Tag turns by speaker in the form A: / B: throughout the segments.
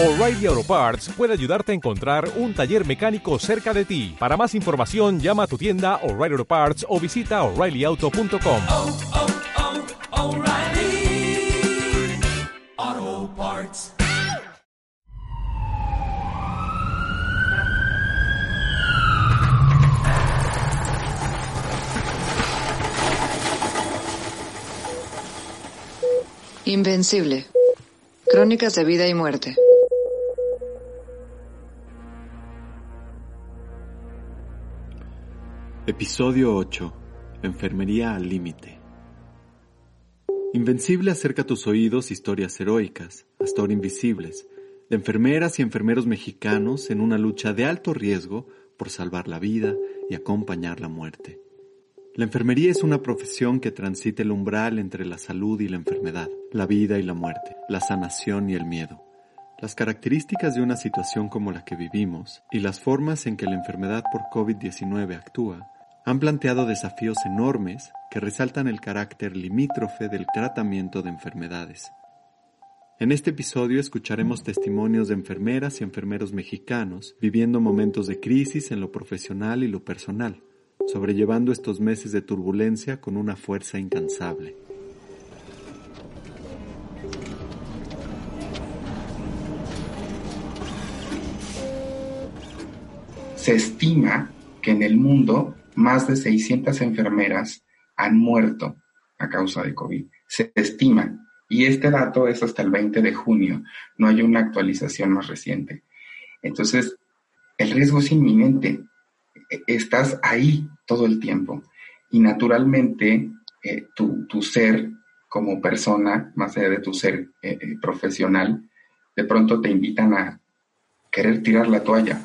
A: O'Reilly Auto Parts puede ayudarte a encontrar un taller mecánico cerca de ti. Para más información, llama a tu tienda O'Reilly Auto Parts o visita oreillyauto.com.
B: oh, oh, O'Reilly Auto Parts.
C: Invencible. Crónicas de vida y muerte.
D: Episodio 8. Enfermería al límite. Invencible acerca a tus oídos historias heroicas, hasta ahora invisibles, de enfermeras y enfermeros mexicanos en una lucha de alto riesgo por salvar la vida y acompañar la muerte. La enfermería es una profesión que transita el umbral entre la salud y la enfermedad, la vida y la muerte, la sanación y el miedo. Las características de una situación como la que vivimos y las formas en que la enfermedad por COVID-19 actúa han planteado desafíos enormes que resaltan el carácter limítrofe del tratamiento de enfermedades. En este episodio escucharemos testimonios de enfermeras y enfermeros mexicanos viviendo momentos de crisis en lo profesional y lo personal, sobrellevando estos meses de turbulencia con una fuerza incansable.
E: Se estima que en el mundo más de 600 enfermeras han muerto a causa de COVID. Se estima. Y este dato es hasta el 20 de junio. No hay una actualización más reciente. Entonces, el riesgo es inminente. E- Estás ahí todo el tiempo. Y naturalmente, eh, tu, ser como persona, más allá de tu ser eh, eh, profesional, de pronto te invitan a querer tirar la toalla.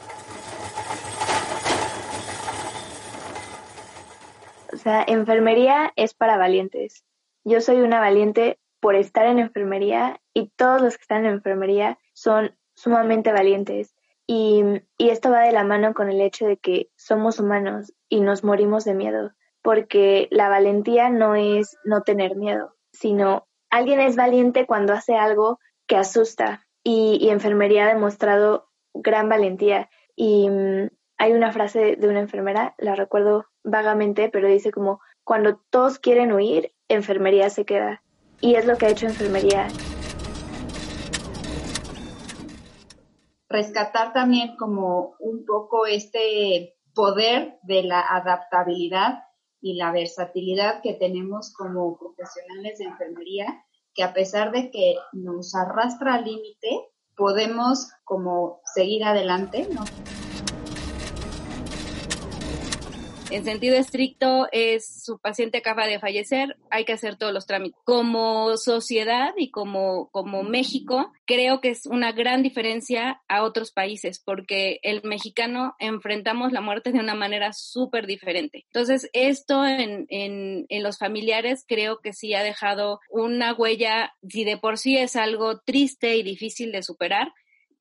F: Sea, enfermería es para valientes. Yo soy una valiente por estar en enfermería y todos los que están en enfermería son sumamente valientes. Y, y esto va de la mano con el hecho de que somos humanos y nos morimos de miedo, porque la valentía no es no tener miedo, sino alguien es valiente cuando hace algo que asusta y, y enfermería ha demostrado gran valentía. Y mm, hay una frase de una enfermera, la recuerdo vagamente, pero dice como, cuando todos quieren huir, enfermería se queda. Y es lo que ha hecho enfermería.
G: rescatar también como un poco este poder de la adaptabilidad y la versatilidad que tenemos como profesionales de enfermería, que a pesar de que nos arrastra al límite, podemos como seguir adelante, ¿no?
H: En sentido estricto, es su paciente acaba de fallecer, hay que hacer todos los trámites. Como sociedad y como, como México, creo que es una gran diferencia a otros países, porque el mexicano enfrentamos la muerte de una manera súper diferente. Entonces, esto en, en, en los familiares creo que sí ha dejado una huella, si de por sí es algo triste y difícil de superar,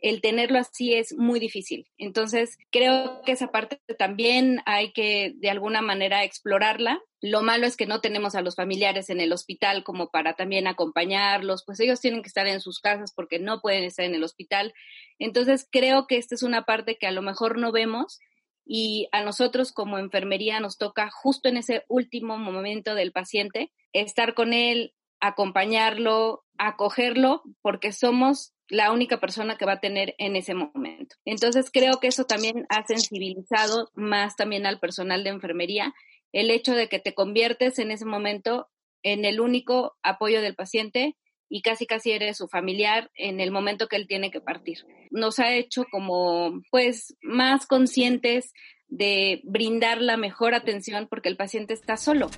H: el tenerlo así es muy difícil. Entonces, creo que esa parte también hay que de alguna manera explorarla. Lo malo es que no tenemos a los familiares en el hospital como para también acompañarlos, pues ellos tienen que estar en sus casas porque no pueden estar en el hospital. Entonces, creo que esta es una parte que a lo mejor no vemos y a nosotros como enfermería nos toca justo en ese último momento del paciente estar con él, acompañarlo, acogerlo, porque somos la única persona que va a tener en ese momento. Entonces creo que eso también ha sensibilizado más también al personal de enfermería el hecho de que te conviertes en ese momento en el único apoyo del paciente y casi casi eres su familiar en el momento que él tiene que partir. Nos ha hecho como pues más conscientes de brindar la mejor atención porque el paciente está solo.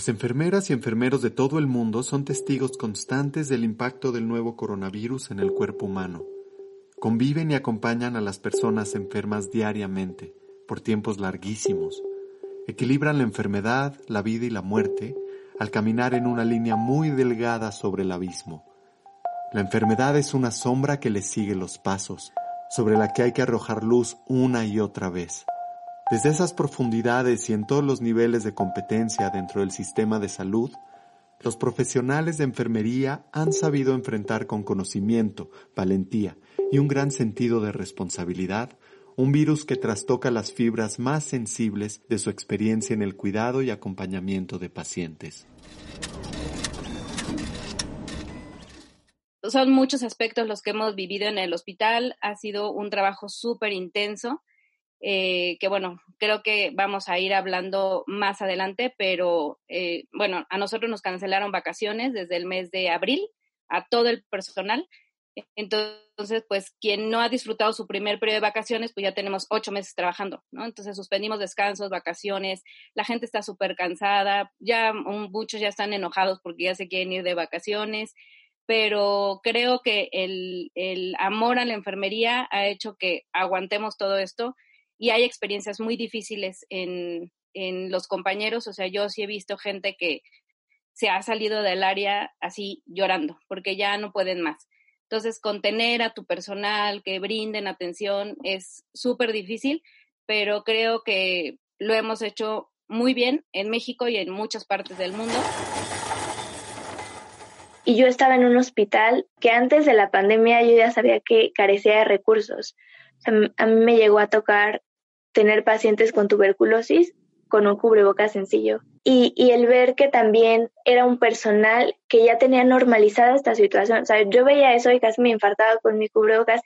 D: Las enfermeras y enfermeros de todo el mundo son testigos constantes del impacto del nuevo coronavirus en el cuerpo humano. Conviven y acompañan a las personas enfermas diariamente, por tiempos larguísimos. Equilibran la enfermedad, la vida y la muerte al caminar en una línea muy delgada sobre el abismo. La enfermedad es una sombra que le sigue los pasos, sobre la que hay que arrojar luz una y otra vez. Desde esas profundidades y en todos los niveles de competencia dentro del sistema de salud, Los profesionales de enfermería han sabido enfrentar con conocimiento, valentía y un gran sentido de responsabilidad un virus que trastoca las fibras más sensibles de su experiencia en el cuidado y acompañamiento de pacientes.
H: Son muchos aspectos los que hemos vivido en el hospital. Ha sido un trabajo súper intenso, eh, que bueno, creo que vamos a ir hablando más adelante, pero eh, bueno, a nosotros nos cancelaron vacaciones desde el mes de abril a todo el personal entonces, pues quien no ha disfrutado su primer periodo de vacaciones, pues ya tenemos ocho meses trabajando, ¿no? Entonces suspendimos descansos, vacaciones, la gente está súper cansada, ya muchos ya están enojados porque ya se quieren ir de vacaciones, pero creo que el, el amor a la enfermería ha hecho que aguantemos todo esto y hay experiencias muy difíciles en, en los compañeros, o sea, yo sí he visto gente que se ha salido del área así llorando porque ya no pueden más entonces, contener a tu personal, que brinden atención, es súper difícil, pero creo que lo hemos hecho muy bien en México y en muchas partes del mundo.
F: Y yo estaba en un hospital que antes de la pandemia yo ya sabía que carecía de recursos. a mí me llegó a tocar tener pacientes con tuberculosis con un cubrebocas sencillo. Y, y, el ver que también era un personal que ya tenía normalizada esta situación. O sea, yo veía eso y casi me infartaba con mi cubrebocas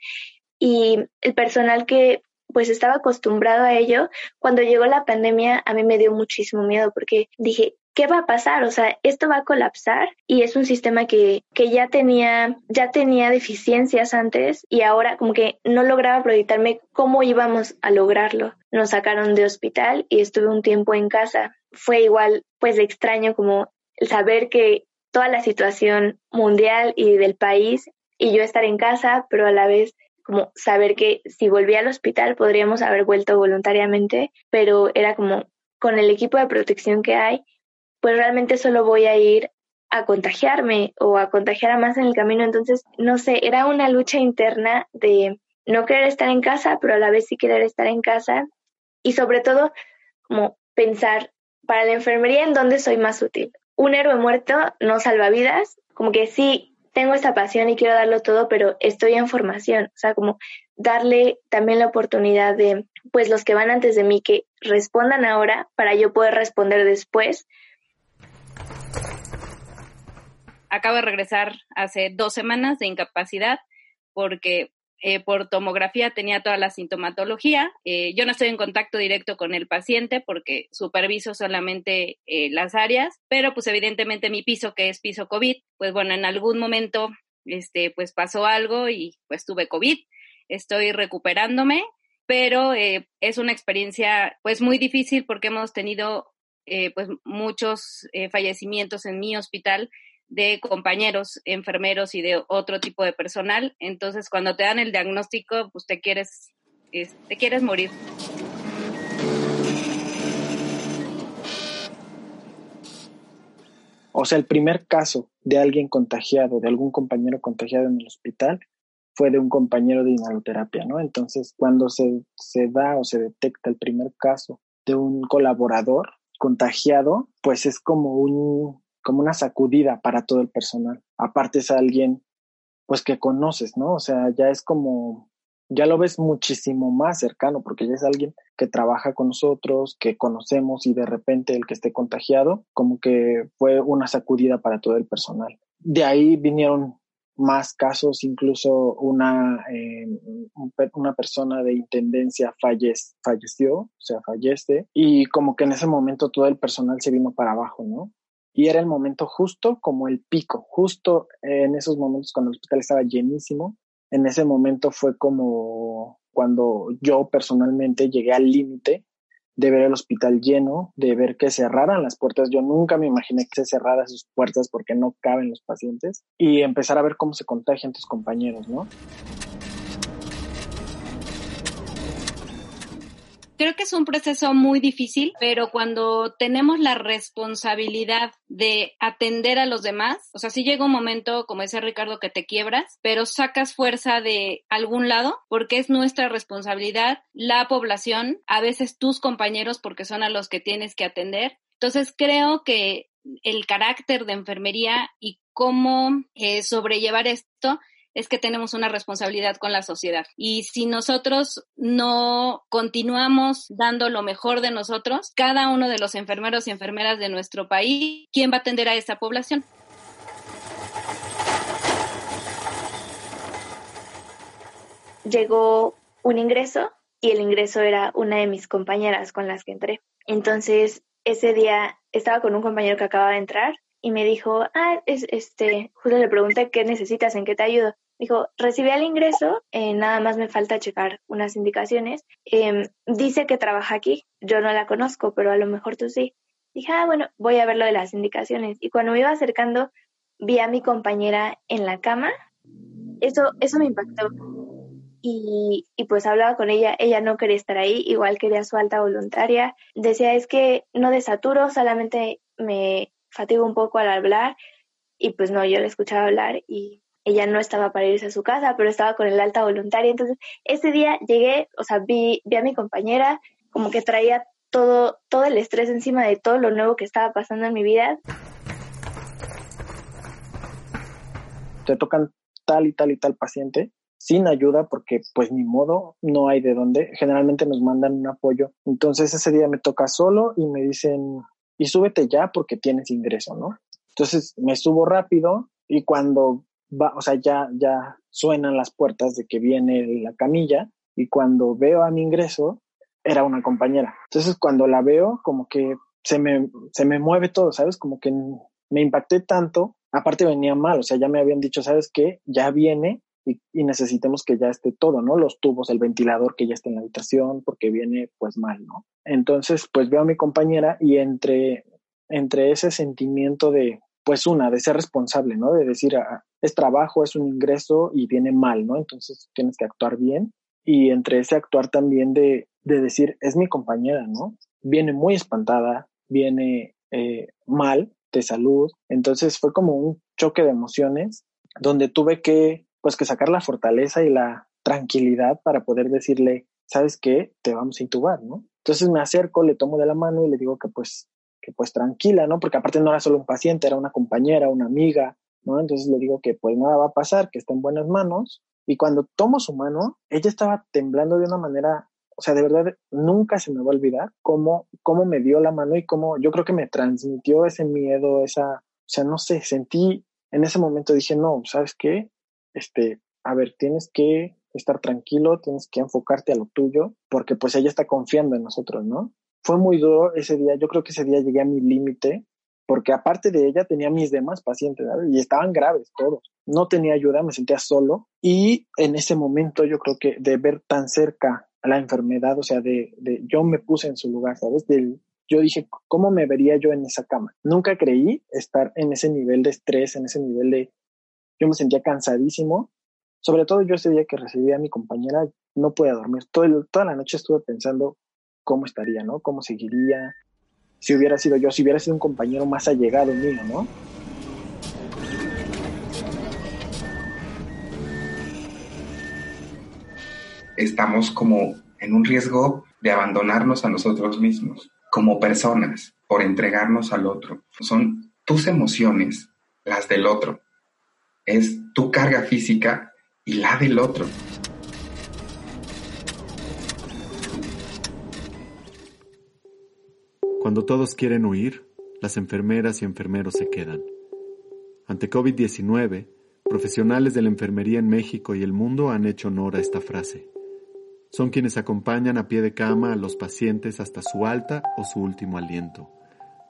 F: y el personal que pues estaba acostumbrado a ello, cuando llegó la pandemia a mí me dio muchísimo miedo porque dije, ¿qué va a pasar? O sea, esto va a colapsar y es un sistema que, que ya tenía, ya tenía deficiencias antes y ahora como que no lograba proyectarme cómo íbamos a lograrlo. Nos sacaron de hospital y estuve un tiempo en casa. Fue igual, pues extraño como el saber que toda la situación mundial y del país y yo estar en casa, pero a la vez como saber que si volvía al hospital podríamos haber vuelto voluntariamente, pero era como con el equipo de protección que hay, pues realmente solo voy a ir a contagiarme o a contagiar a más en el camino. Entonces, no sé, era una lucha interna de no querer estar en casa, pero a la vez sí querer estar en casa y sobre todo como pensar para la enfermería en dónde soy más útil. Un héroe muerto no salva vidas, como que sí tengo esta pasión y quiero darlo todo, pero estoy en formación, o sea, como darle también la oportunidad de, pues los que van antes de mí, que respondan ahora para yo poder responder después,
H: acabo de regresar hace dos semanas de incapacidad porque eh, por tomografía tenía toda la sintomatología. Eh, yo no estoy en contacto directo con el paciente porque superviso solamente eh, las áreas, pero pues evidentemente mi piso, que es piso COVID, pues bueno, en algún momento este, pues pasó algo y pues tuve COVID. Estoy recuperándome, pero es una experiencia pues muy difícil porque hemos tenido pues muchos fallecimientos en mi hospital de compañeros enfermeros y de otro tipo de personal. Entonces, cuando te dan el diagnóstico, pues te quieres, te quieres morir.
I: O sea, el primer caso de alguien contagiado, de algún compañero contagiado en el hospital, fue de un compañero de inhaloterapia, ¿no? Entonces, cuando se, se da o se detecta el primer caso de un colaborador contagiado, pues es como un como una sacudida para todo el personal. Aparte es alguien pues que conoces, ¿no? O sea, ya es como, ya lo ves muchísimo más cercano porque ya es alguien que trabaja con nosotros, que conocemos y de repente el que esté contagiado, como que fue una sacudida para todo el personal. De ahí vinieron más casos, incluso una, eh, una persona de intendencia falleció, o sea, fallece, y como que en ese momento todo el personal se vino para abajo, ¿no? Y era el momento justo como el pico, justo en esos momentos cuando el hospital estaba llenísimo, en ese momento fue como cuando yo personalmente llegué al límite de ver el hospital lleno, de ver que cerraran las puertas. Yo nunca me imaginé que se cerraran sus puertas porque no caben los pacientes y empezar a ver cómo se contagian tus compañeros, ¿no?
H: Creo que es un proceso muy difícil, pero cuando tenemos la responsabilidad de atender a los demás, o sea, sí llega un momento, como decía Ricardo, que te quiebras, pero sacas fuerza de algún lado porque es nuestra responsabilidad, la población, a veces tus compañeros porque son a los que tienes que atender. Entonces creo que el carácter de enfermería y cómo eh, sobrellevar esto es que tenemos una responsabilidad con la sociedad. Y si nosotros no continuamos dando lo mejor de nosotros, cada uno de los enfermeros y enfermeras de nuestro país, ¿quién va a atender a esa población?
F: Llegó un ingreso y el ingreso era una de mis compañeras con las que entré. Entonces, ese día estaba con un compañero que acaba de entrar y me dijo, ah, es, este, justo le pregunté qué necesitas, en qué te ayudo. Dijo, recibí el ingreso, eh, nada más me falta checar unas indicaciones. Em, dice que trabaja aquí, yo no la conozco, pero a lo mejor tú sí. Dije, ah, bueno, voy a ver lo de las indicaciones. Y cuando me iba acercando, vi a mi compañera en la cama. Eso, eso me impactó. Y, y, pues hablaba con ella, ella no quería estar ahí, igual quería su alta voluntaria. Decía, es que no desaturo, solamente me fatigo un poco al hablar. Y pues no, yo la escuchaba hablar y ella no estaba para irse a su casa, pero estaba con el alta voluntaria. Entonces, ese día llegué, o sea, vi, vi a mi compañera, como que traía todo, todo el estrés encima de todo lo nuevo que estaba pasando en mi vida.
I: Te tocan tal y tal y tal paciente sin ayuda porque pues ni modo, no hay de dónde. Generalmente nos mandan un apoyo. Entonces ese día me toca solo y me dicen, y súbete ya porque tienes ingreso, ¿no? Entonces me subo rápido y cuando va, o sea, ya, ya suenan las puertas de que viene la camilla y cuando veo a mi ingreso, era una compañera. Entonces, cuando la veo, como que se me, se me mueve todo, ¿sabes? Como que me impacté tanto. Aparte venía mal, o sea, ya me habían dicho, ¿sabes qué? Ya viene y, y, necesitemos que ya esté todo, ¿no? Los tubos, el ventilador que ya esté en la habitación, porque viene pues mal, ¿no? Entonces, pues veo a mi compañera y entre, entre ese sentimiento de, pues una, de ser responsable, ¿no? De decir, ah, es trabajo, es un ingreso y viene mal, ¿no? Entonces tienes que actuar bien. Y entre ese actuar también de, de decir, es mi compañera, ¿no? Viene muy espantada, viene eh, mal de salud. Entonces fue como un choque de emociones donde tuve que, pues, que sacar la fortaleza y la tranquilidad para poder decirle, ¿sabes qué? Te vamos a intubar, ¿no? Entonces me acerco, le tomo de la mano y le digo que pues pues tranquila, ¿no? Porque aparte no era solo un paciente, era una compañera, una amiga, ¿no? Entonces le digo que pues nada va a pasar, que está en buenas manos. Y cuando tomo su mano, ella estaba temblando de una manera, o sea, de verdad, nunca se me va a olvidar cómo, cómo me dio la mano y cómo yo creo que me transmitió ese miedo, esa, o sea, no sé, sentí, en ese momento dije, no, ¿sabes qué? Este, a ver, tienes que estar tranquilo, tienes que enfocarte a lo tuyo, porque pues ella está confiando en nosotros, ¿no? Fue muy duro ese día. Yo creo que ese día llegué a mi límite, porque aparte de ella tenía mis demás pacientes y estaban graves todos. No tenía ayuda, me sentía solo. Y en ese momento yo creo que de ver tan cerca a la enfermedad, o sea, de, de yo me puse en su lugar, ¿sabes? Yo dije, ¿cómo me vería yo en esa cama? Nunca creí estar en ese nivel de estrés, en ese nivel de... Yo me sentía cansadísimo. Sobre todo yo ese día que recibí a mi compañera, no pude dormir. Todo toda la noche estuve pensando, cómo estaría, ¿no? ¿Cómo seguiría? Si hubiera sido yo, si hubiera sido un compañero más allegado mío, ¿no?
E: Estamos como en un riesgo de abandonarnos a nosotros mismos, como personas, por entregarnos al otro. Son tus emociones, las del otro. Es tu carga física y la del otro.
D: Cuando todos quieren huir, las enfermeras y enfermeros se quedan. Ante COVID-19, profesionales de la enfermería en México y el mundo han hecho honor a esta frase. Son quienes acompañan a pie de cama a los pacientes hasta su alta o su último aliento,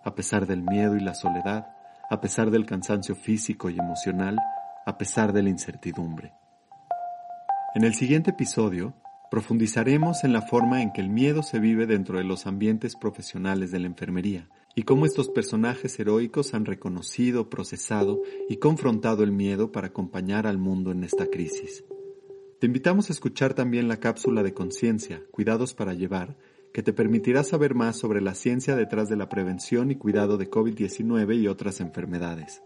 D: a pesar del miedo y la soledad, a pesar del cansancio físico y emocional, a pesar de la incertidumbre. En el siguiente episodio, Profundizaremos en la forma en que el miedo se vive dentro de los ambientes profesionales de la enfermería y cómo estos personajes heroicos han reconocido, procesado y confrontado el miedo para acompañar al mundo en esta crisis. Te invitamos a escuchar también la cápsula de conciencia, Cuidados para llevar, que te permitirá saber más sobre la ciencia detrás de la prevención y cuidado de COVID-19 y otras enfermedades.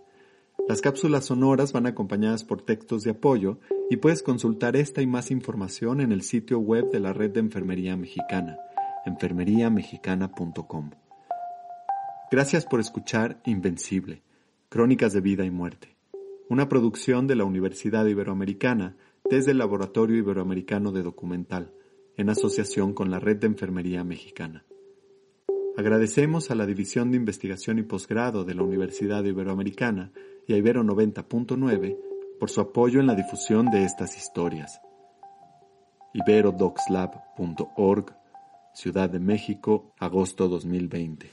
D: Las cápsulas sonoras van acompañadas por textos de apoyo y puedes consultar esta y más información en el sitio web de la Red de Enfermería Mexicana, enfermeriamexicana.com. Gracias por escuchar Invencible, Crónicas de Vida y Muerte, una producción de la Universidad Iberoamericana desde el Laboratorio Iberoamericano de Documental, en asociación con la Red de Enfermería Mexicana. Agradecemos a la División de Investigación y Posgrado de la Universidad Iberoamericana y a Ibero 90.9 por su apoyo en la difusión de estas historias. iberodoxlab.org, Ciudad de México, agosto 2020.